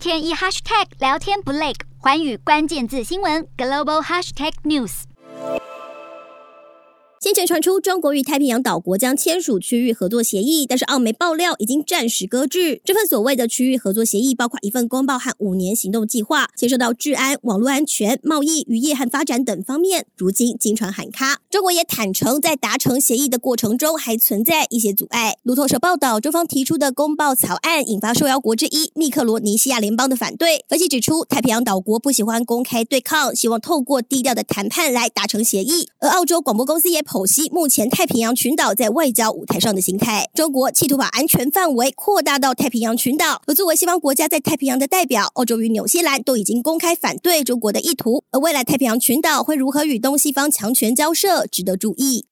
天一 hashtag 聊天不累，寰宇关键字新闻 global hashtag news。先前传出中国与太平洋岛国将签署区域合作协议，但是澳媒爆料已经暂时搁置。这份所谓的区域合作协议包括一份公报和五年行动计划，牵涉到治安、网络安全、贸易、渔业和发展等方面，如今经传喊卡。中国也坦承，在达成协议的过程中还存在一些阻碍。路透社报道，中方提出的公报草案引发受邀国之一密克罗尼西亚联邦的反对。分析指出，太平洋岛国不喜欢公开对抗，希望透过低调的谈判来达成协议。而澳洲广播公司也剖析目前太平洋群岛在外交舞台上的形态，中国企图把安全范围扩大到太平洋群岛，而作为西方国家在太平洋的代表，澳洲与纽西兰都已经公开反对中国的意图。而未来太平洋群岛会如何与东西方强权交涉，值得注意。